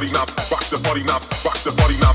body now, rock the body now, rock the body now.